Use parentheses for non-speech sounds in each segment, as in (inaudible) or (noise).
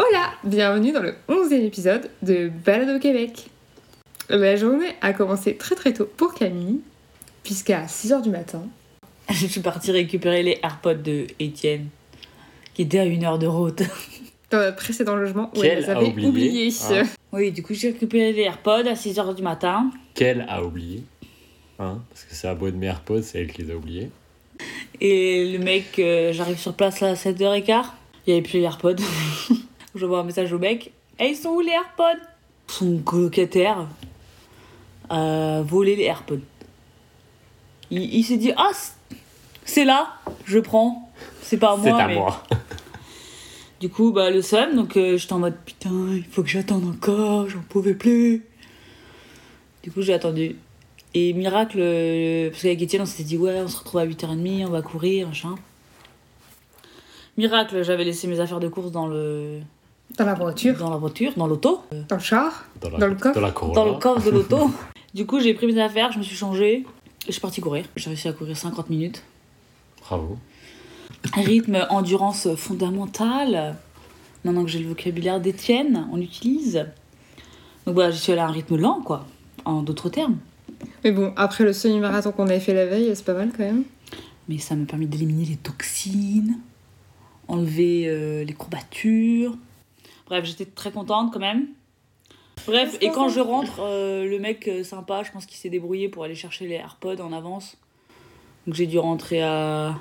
Hola Bienvenue dans le 11e épisode de Balade au Québec. La journée a commencé très très tôt pour Camille, puisqu'à 6h du matin, Je suis partie récupérer les AirPods de Étienne, qui étaient à une heure de route. (laughs) dans notre précédent logement où Qu'elle elle les avait oublié. oubliés. Ah. (laughs) Oui, du coup, j'ai récupéré les AirPods à 6h du matin. Qu'elle a oublié. Hein, parce que c'est à beau de mes AirPods, c'est elle qui les a oubliés. Et le mec, euh, j'arrive sur place à 7h15. Il n'y avait plus les AirPods. (laughs) Je vois un message au mec. Et ils sont où les AirPods? Son colocataire a volé les AirPods. Il, il s'est dit Ah, c'est là, je prends. C'est pas à C'est moi. à mais... moi. (laughs) Du coup, bah, le seum, donc euh, j'étais en mode putain, il faut que j'attende encore, j'en pouvais plus. Du coup, j'ai attendu. Et miracle, euh, parce qu'avec Étienne, on s'était dit ouais, on se retrouve à 8h30, on va courir, machin. Miracle, j'avais laissé mes affaires de course dans le Dans la voiture, dans la voiture, dans l'auto, dans le char, Dans, la, Dans le coffre Dans le coffre de l'auto. (laughs) du coup, j'ai pris mes affaires, je me suis changée et je suis partie courir. J'ai réussi à courir 50 minutes. Bravo. Rythme, endurance fondamentale. Maintenant que j'ai le vocabulaire d'Étienne, on utilise. Donc voilà, je suis allée à un rythme lent, quoi. En d'autres termes. Mais bon, après le semi-marathon qu'on avait fait la veille, c'est pas mal quand même. Mais ça m'a permis d'éliminer les toxines, enlever euh, les courbatures. Bref, j'étais très contente quand même. Bref, et quand je rentre, euh, le mec euh, sympa, je pense qu'il s'est débrouillé pour aller chercher les AirPods en avance. Donc j'ai dû rentrer à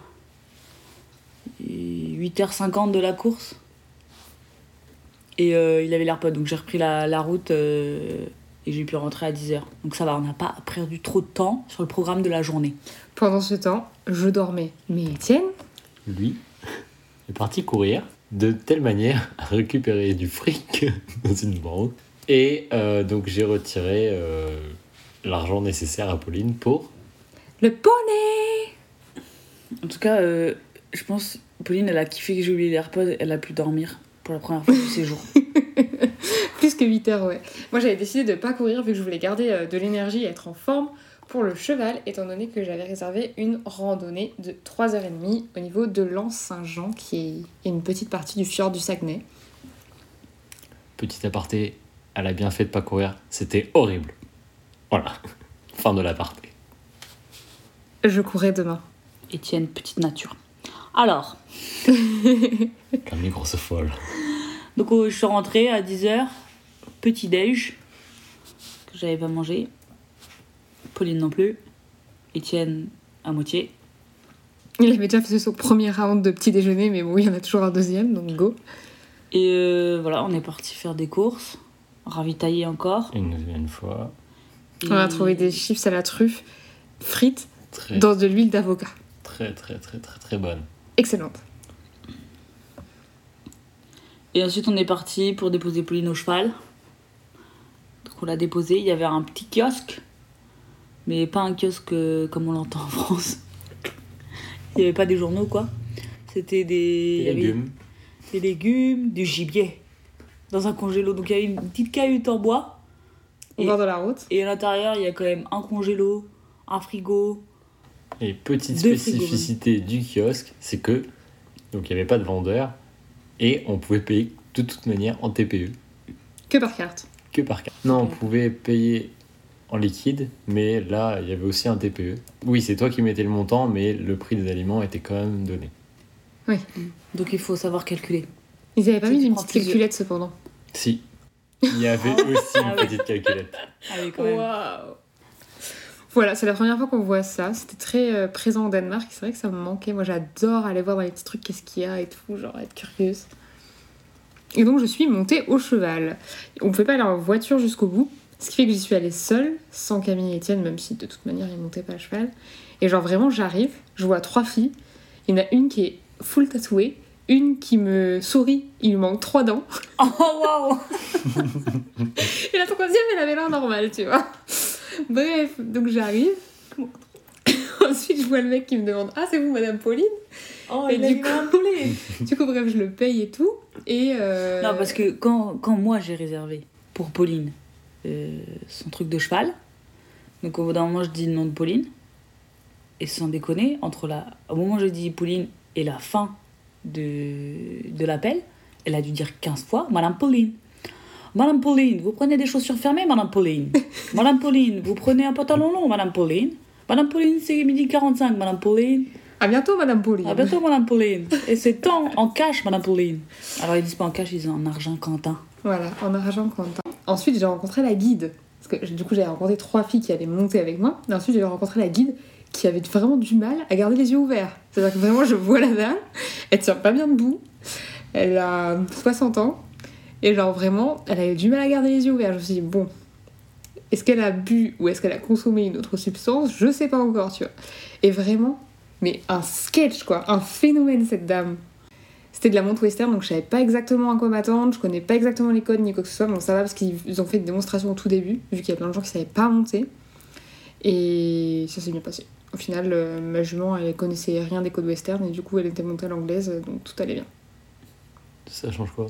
8h50 de la course. Et euh, il avait l'AirPod, donc j'ai repris la, la route euh, et j'ai pu rentrer à 10h. Donc ça va, on n'a pas perdu trop de temps sur le programme de la journée. Pendant ce temps, je dormais. Mais Étienne, Lui est parti courir de telle manière à récupérer du fric (laughs) dans une banque. Et euh, donc j'ai retiré euh, l'argent nécessaire à Pauline pour. le poney En tout cas, euh, je pense Pauline, elle a kiffé que j'ai oublié les AirPods, elle a pu dormir pour la première fois du séjour. (laughs) Plus que 8 heures, ouais. Moi, j'avais décidé de pas courir vu que je voulais garder euh, de l'énergie et être en forme pour le cheval, étant donné que j'avais réservé une randonnée de 3h30 au niveau de l'Anse-Saint-Jean, qui est une petite partie du fjord du Saguenay. Petit aparté, elle a bien fait de pas courir. C'était horrible. Voilà. (laughs) Fin de l'aparté. Je courais demain. Étienne, petite nature. Alors, (laughs) Comme les grosses folles. donc euh, je suis rentrée à 10h, petit déj, que j'avais pas mangé. Pauline non plus. Étienne à moitié. Il avait déjà fait son premier round de petit déjeuner, mais bon, il y en a toujours un deuxième, donc go. Et euh, voilà, on est parti faire des courses, ravitailler encore. Une deuxième fois. Et- On a trouvé des chips à la truffe, frites, Très, dans de l'huile d'avocat. très, très, très, très, très bonne. Excellente. Et ensuite, on est parti pour déposer Pauline au cheval. Donc, on l'a déposé. Il y avait un petit kiosque, mais pas un kiosque euh, comme on l'entend en France. Il n'y avait pas des journaux, quoi. C'était des, légumes. des légumes, du gibier dans un congélo. Donc, il y avait une petite cahute en bois. Au bord de la route. Et à l'intérieur, il y a quand même un congélo, un frigo. Et petite spécificité du kiosque, c'est que donc il n'y avait pas de vendeur et on pouvait payer de toute manière en TPE Que par carte. que par carte. Non, on pouvait payer en liquide, mais là il y avait aussi un TPE. Oui, c'est toi qui mettais le montant, mais le prix des aliments était quand même donné. Donc, il faut savoir calculer. Ils avaient pas mis une petite plusieurs- calculette cependant. Si. Il y avait aussi Ah une oui. petite calculette. Quand même. Waouh Voilà, c'est la première fois qu'on voit ça. C'était très euh, présent au Danemark. C'est vrai que ça me manquait. Moi, j'adore aller voir dans les petits trucs qu'est-ce qu'il y a et tout, genre être curieuse. Et donc, je suis montée au cheval. On ne pouvait pas aller en voiture jusqu'au bout. Ce qui fait que j'y suis allée seule, sans Camille et Étienne, même si de toute manière, ils montaient pas à cheval. Et genre, vraiment, j'arrive, je vois trois filles. Il y en a une qui est full tatouée, une qui me sourit, il lui manque trois dents. Oh, waouh! (laughs) Et la troisième, elle avait l'air normale, tu vois. Bref, donc j'arrive. (coughs) Ensuite, je vois le mec qui me demande Ah, c'est vous, Madame Pauline? Oh, Et il du coup-. (laughs) Du coup, bref, je le paye et tout. Et. euh, Non, parce que quand, quand moi j'ai réservé pour Pauline euh, son truc de cheval, donc au bout d'un moment je dis le nom de Pauline, et sans déconner, entre la, au moment où je dis Pauline et la fin de, de l'appel, Elle a dû dire 15 fois Madame Pauline. Madame Pauline, vous prenez des chaussures fermées, Madame Pauline. (laughs) Madame Pauline, vous prenez un pantalon long, Madame Pauline. Madame Pauline, c'est midi 45, Madame Pauline. À bientôt, Madame Pauline. À bientôt, Madame Pauline. Et c'est temps en cash, Madame Pauline. Alors, ils disent pas en cash, ils disent en argent Quentin. Voilà, en argent Quentin. Ensuite, j'ai rencontré la guide. Parce que du coup, j'avais rencontré trois filles qui allaient monter avec moi. Et ensuite, j'ai rencontré la guide qui avait vraiment du mal à garder les yeux ouverts. C'est-à-dire que vraiment, je vois la dame, elle tient pas bien debout. Elle a 60 ans. Et genre, vraiment, elle avait du mal à garder les yeux ouverts. Je me suis dit, bon, est-ce qu'elle a bu ou est-ce qu'elle a consommé une autre substance? Je sais pas encore, tu vois. Et vraiment, mais un sketch, quoi. Un phénomène, cette dame. C'était de la montre western, donc je savais pas exactement à quoi m'attendre, je connais pas exactement les codes ni quoi que ce soit, mais bon, ça va parce qu'ils ont fait une démonstration au tout début, vu qu'il y a plein de gens qui savaient pas monter. Et ça s'est bien passé. Au final, euh, ma jument, elle connaissait rien des codes western, et du coup, elle était montée à l'anglaise, donc tout allait bien. Ça change quoi?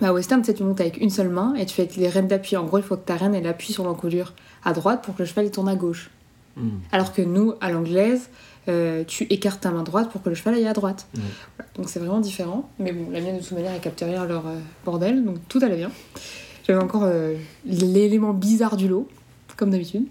Bah, western, tu sais, tu montes avec une seule main, et tu fais avec les rênes d'appui. En gros, il faut que ta reine, elle appuie sur l'encolure à droite pour que le cheval, il tourne à gauche. Hmm. Alors que nous, à l'anglaise, euh, tu écartes ta main droite pour que le cheval aille à droite. Voilà. Donc c'est vraiment différent. Mais bon, la mienne, de toute manière, elle capte rien leur euh, bordel, donc tout allait bien. J'avais encore euh, l'élément bizarre du lot, comme d'habitude.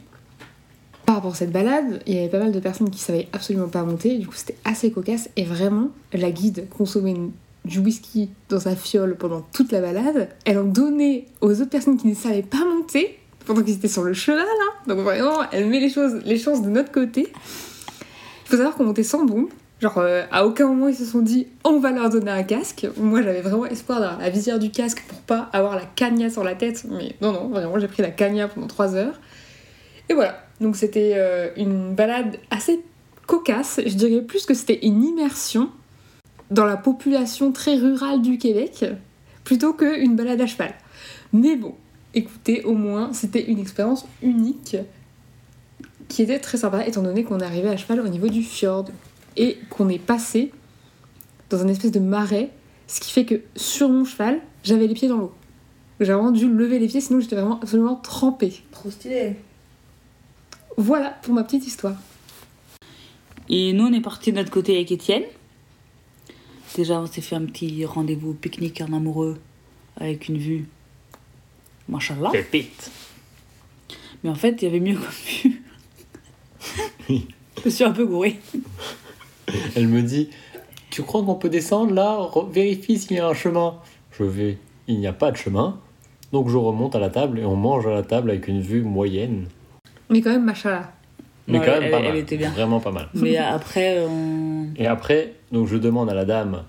Par rapport à cette balade, il y avait pas mal de personnes qui savaient absolument pas monter, du coup c'était assez cocasse. Et vraiment, la guide consommait une- du whisky dans sa fiole pendant toute la balade. Elle en donnait aux autres personnes qui ne savaient pas monter pendant qu'ils étaient sur le cheval. Hein. Donc vraiment, elle met les choses, les chances de notre côté. Il faut savoir qu'on montait sans bombe. Genre, euh, à aucun moment ils se sont dit on va leur donner un casque. Moi j'avais vraiment espoir d'avoir la visière du casque pour pas avoir la cagna sur la tête. Mais non, non, vraiment j'ai pris la cagna pendant 3 heures. Et voilà. Donc c'était euh, une balade assez cocasse. Je dirais plus que c'était une immersion dans la population très rurale du Québec plutôt qu'une balade à cheval. Mais bon, écoutez, au moins c'était une expérience unique qui était très sympa étant donné qu'on est arrivé à cheval au niveau du fjord et qu'on est passé dans un espèce de marais, ce qui fait que sur mon cheval, j'avais les pieds dans l'eau. J'ai vraiment dû lever les pieds, sinon j'étais vraiment absolument trempée. Trop stylé. Voilà pour ma petite histoire. Et nous, on est parti de notre côté avec Étienne. Déjà, on s'est fait un petit rendez-vous pique-nique en amoureux avec une vue. Machallah. Pépite Mais en fait, il y avait mieux comme vue. Oui. Je me suis un peu gourée. Elle me dit Tu crois qu'on peut descendre là? Vérifie s'il y a un chemin. Je vais Il n'y a pas de chemin. Donc je remonte à la table et on mange à la table avec une vue moyenne. Mais quand même, machallah. Mais Non, quand même pas elle mal. était bien. Vraiment pas mal. Mais après, on... Et après, donc je demande à la dame,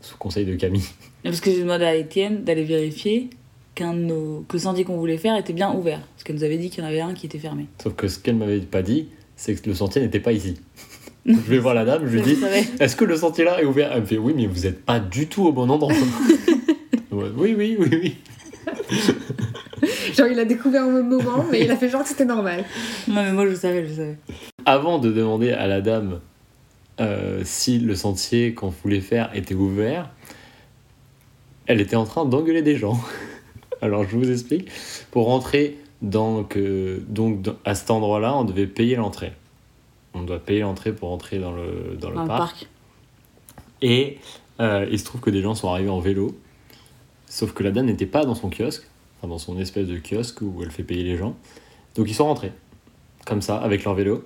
sous conseil de Camille, Parce que j'ai demandé à Étienne d'aller vérifier qu'un de nos... que le sentier qu'on voulait faire était bien ouvert. Parce qu'elle nous avait dit qu'il y en avait un qui était fermé. sauf que ce qu'elle m'avait pas dit, c'est que le sentier n'était pas ici. (laughs) je vais voir la dame, je lui dis. Est-ce que le sentier là est ouvert? Elle me fait Oui, mais vous n'êtes pas du tout au bon endroit. (laughs) (laughs) Oui, oui, oui, oui. Genre, il a découvert au même moment, mais il a fait genre que c'était normal. Non, mais moi, je savais, je savais. Avant de demander à la dame euh, si le sentier qu'on voulait faire était ouvert, elle était en train d'engueuler des gens. Alors je vous explique. Pour rentrer donc, euh, donc à cet endroit-là, on devait payer l'entrée. On doit payer l'entrée pour entrer dans le, dans le Dans le parc. Et euh, il se trouve que des gens sont arrivés en vélo. Sauf que la dame n'était pas dans son kiosque, enfin dans son espèce de kiosque où elle fait payer les gens. Donc ils sont rentrés, comme ça, avec leur vélo.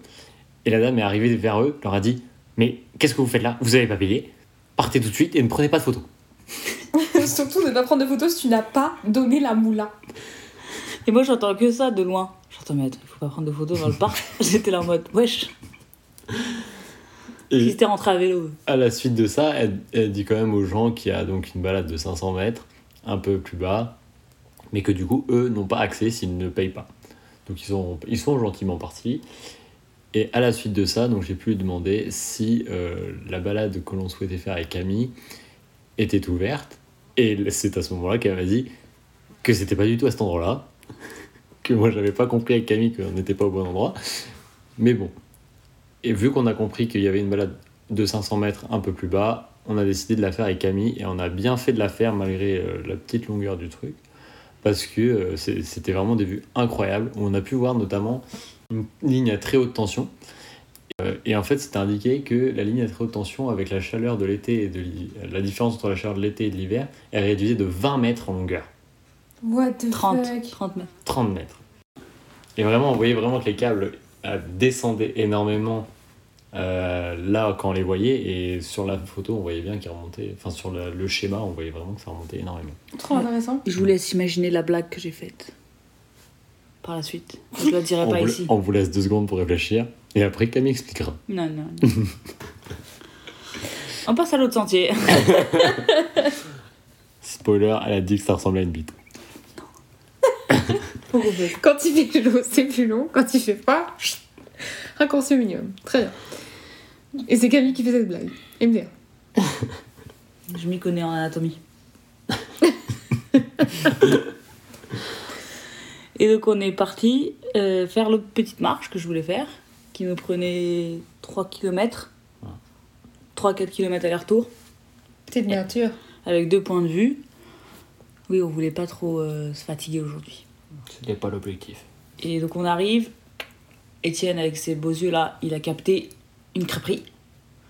Et la dame est arrivée vers eux, leur a dit Mais qu'est-ce que vous faites là? Vous avez pas payé? Partez tout de suite et ne prenez pas de photos. Surtout ne pas prendre de photos si tu n'as pas donné la moula. Et moi, j'entends que ça de loin. J'entends, mais attends, il faut pas prendre de photos dans le parc. (laughs) J'étais là en mode, wesh. Ils étaient rentrés à vélo. à la suite de ça, elle, elle dit quand même aux gens qu'il y a donc une balade de 500 mètres, un peu plus bas, mais que du coup, eux n'ont pas accès s'ils ne payent pas. Donc ils sont, ils sont gentiment partis. Et à la suite de ça, donc j'ai pu lui demander si euh, la balade que l'on souhaitait faire avec Camille était ouverte. Et c'est à ce moment-là qu'elle m'a dit que c'était pas du tout à cet endroit-là, (laughs) que moi j'avais pas compris avec Camille qu'on n'était pas au bon endroit. Mais bon. Et vu qu'on a compris qu'il y avait une balade de 500 mètres un peu plus bas, on a décidé de la faire avec Camille et on a bien fait de la faire malgré euh, la petite longueur du truc parce que euh, c'était vraiment des vues incroyables. On a pu voir notamment une ligne à très haute tension et en fait, c'était indiqué que la ligne à très haute tension, avec la chaleur de l'été et de la différence entre la chaleur de l'été et de l'hiver, est réduisée de 20 mètres en longueur. What the 30, fuck? 30 mètres. 30 mètres. Et vraiment, on voyait vraiment que les câbles euh, descendaient énormément euh, là quand on les voyait. Et sur la photo, on voyait bien qu'ils remontaient. Enfin, sur le, le schéma, on voyait vraiment que ça remontait énormément. Trop intéressant. Je vous laisse imaginer la blague que j'ai faite. Par la suite. Je la dirai On pas vous, ici. on vous laisse deux secondes pour réfléchir. Et après, Camille expliquera. Non, non. non. (laughs) On passe à l'autre sentier. (laughs) Spoiler, elle a dit que ça ressemblait à une bite. (laughs) Quand il fait chaud, c'est plus long. Quand il fait chut, raccourci au minimum. Très bien. Et c'est Camille qui fait cette blague. MDR. Je m'y connais en anatomie. Et donc on est parti euh, faire l'autre petite marche que je voulais faire, qui me prenait 3 km. 3-4 km aller-retour, Petite nature. avec deux points de vue. Oui, on voulait pas trop euh, se fatiguer aujourd'hui. C'était pas l'objectif. Et donc on arrive, Étienne avec ses beaux yeux là, il a capté une crêperie.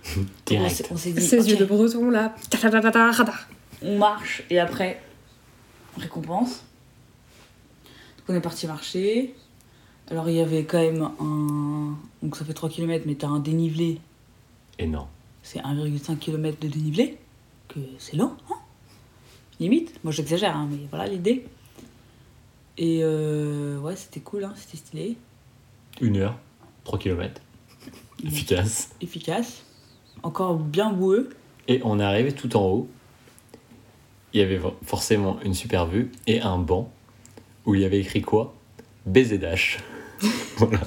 (laughs) Direct. on s'est dit, Ces ok, yeux de breton là. Ta ta ta ta ta ta ta. on marche et après, on récompense. On est parti marcher. Alors il y avait quand même un... Donc ça fait 3 km, mais t'as un dénivelé, Énorme. c'est 1,5 km de dénivelé, que c'est long, hein Limite, moi j'exagère, hein, mais voilà l'idée. Et euh, ouais, c'était cool, hein, c'était stylé, Une heure, 3 km. (laughs) Efficace. efficace, encore bien boueux. Et on est arrivé tout en haut. Il y avait for- forcément une super vue et un banc où il y avait écrit quoi? BZH. (laughs) voilà.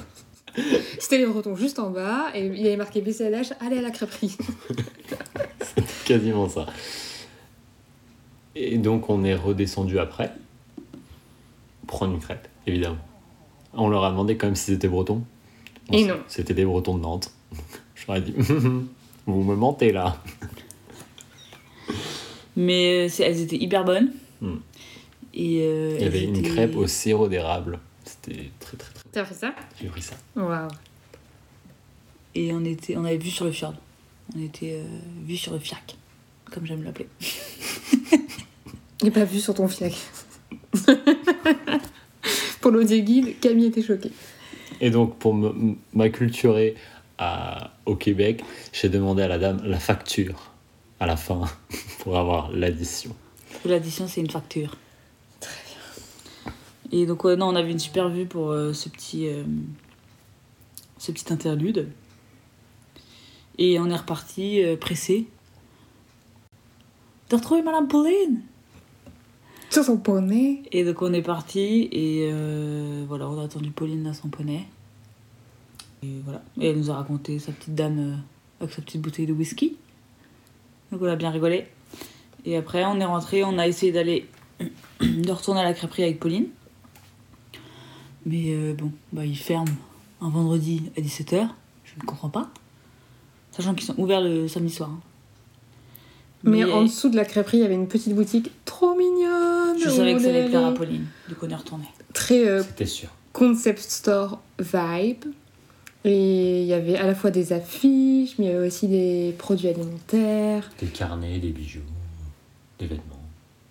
C'était les bretons juste en bas et il y avait marqué BCLH, allez à la crêperie. (laughs) Quasiment ça. Et donc on est redescendu après. Prendre une crêpe, évidemment. On leur a demandé quand même s'ils étaient bretons. Et non. C'était des bretons de Nantes. (laughs) Je leur ai dit, vous me mentez là. Mais euh, elles étaient hyper bonnes. Hmm. Et euh, Il y avait une crêpe au sirop d'érable. C'était très très très. T'as fait ça? J'ai pris ça. Waouh. Et on, était, on avait vu sur le fjord. On était euh, vu sur le fiac, comme j'aime l'appeler. J'ai pas vu sur ton fiac. (laughs) Pour l'audio guide, Camille était choquée. Et donc, pour me- m'acculturer à- au Québec, j'ai demandé à la dame la facture à la fin (laughs) pour avoir l'addition. L'addition, c'est une facture. Et donc, ouais, non, on avait une super vue pour euh, ce, petit, euh, ce petit interlude. Et on est reparti euh, pressé. T'as retrouvé Madame Pauline? Sur son poney. Et donc on est parti et voilà, on a attendu Pauline à son poney. Et voilà. Et elle nous a raconté sa petite dame avec sa petite bouteille de whisky. Donc on a bien rigolé. Et après on est rentré, on a essayé d'aller (coughs) de retourner à la crêperie avec Pauline. Mais euh, bon, bah ils ferment un vendredi à 17h. Je ne comprends pas. Sachant qu'ils sont ouverts le samedi soir. hein. Mais Mais en dessous de la crêperie, il y avait une petite boutique trop mignonne. je savais que ça allait plaire à. Pauline. Du coup on est retourné. Très euh, C'était sûr. concept store vibe. Et il y avait à la fois des affiches, mais il y avait aussi des produits alimentaires, Des carnets, des bijoux, des vêtements.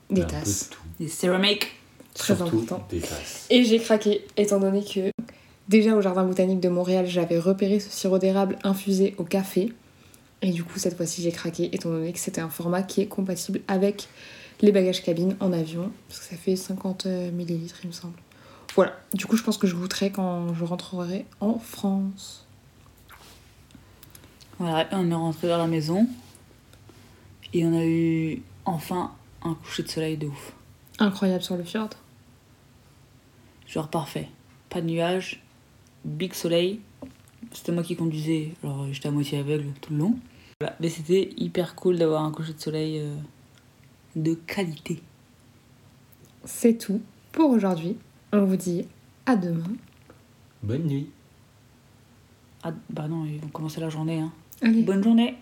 des un peu de tasses. tout. Des céramiques. Très Surtout important. des tasses. Et j'ai craqué, étant donné que déjà au Jardin botanique de Montréal, j'avais repéré ce sirop d'érable infusé au café. Et du coup, cette fois-ci, j'ai craqué, étant donné que c'était un format qui est compatible avec les bagages cabine en avion, parce que ça fait 50 millilitres, il me semble. Voilà, du coup, je pense que je goûterai quand je rentrerai en France. Voilà, on est rentré dans la maison et on a eu enfin un coucher de soleil de ouf. Incroyable sur le fjord. Genre parfait. Pas de nuages, big soleil. C'était moi qui conduisais, alors j'étais à moitié aveugle tout le long. Voilà. Mais c'était hyper cool d'avoir un coucher de soleil euh, de qualité. C'est tout pour aujourd'hui. On vous dit à demain. Bonne nuit. Ah, bah non, ils vont commencer la journée. Hein. Allez, Bonne journée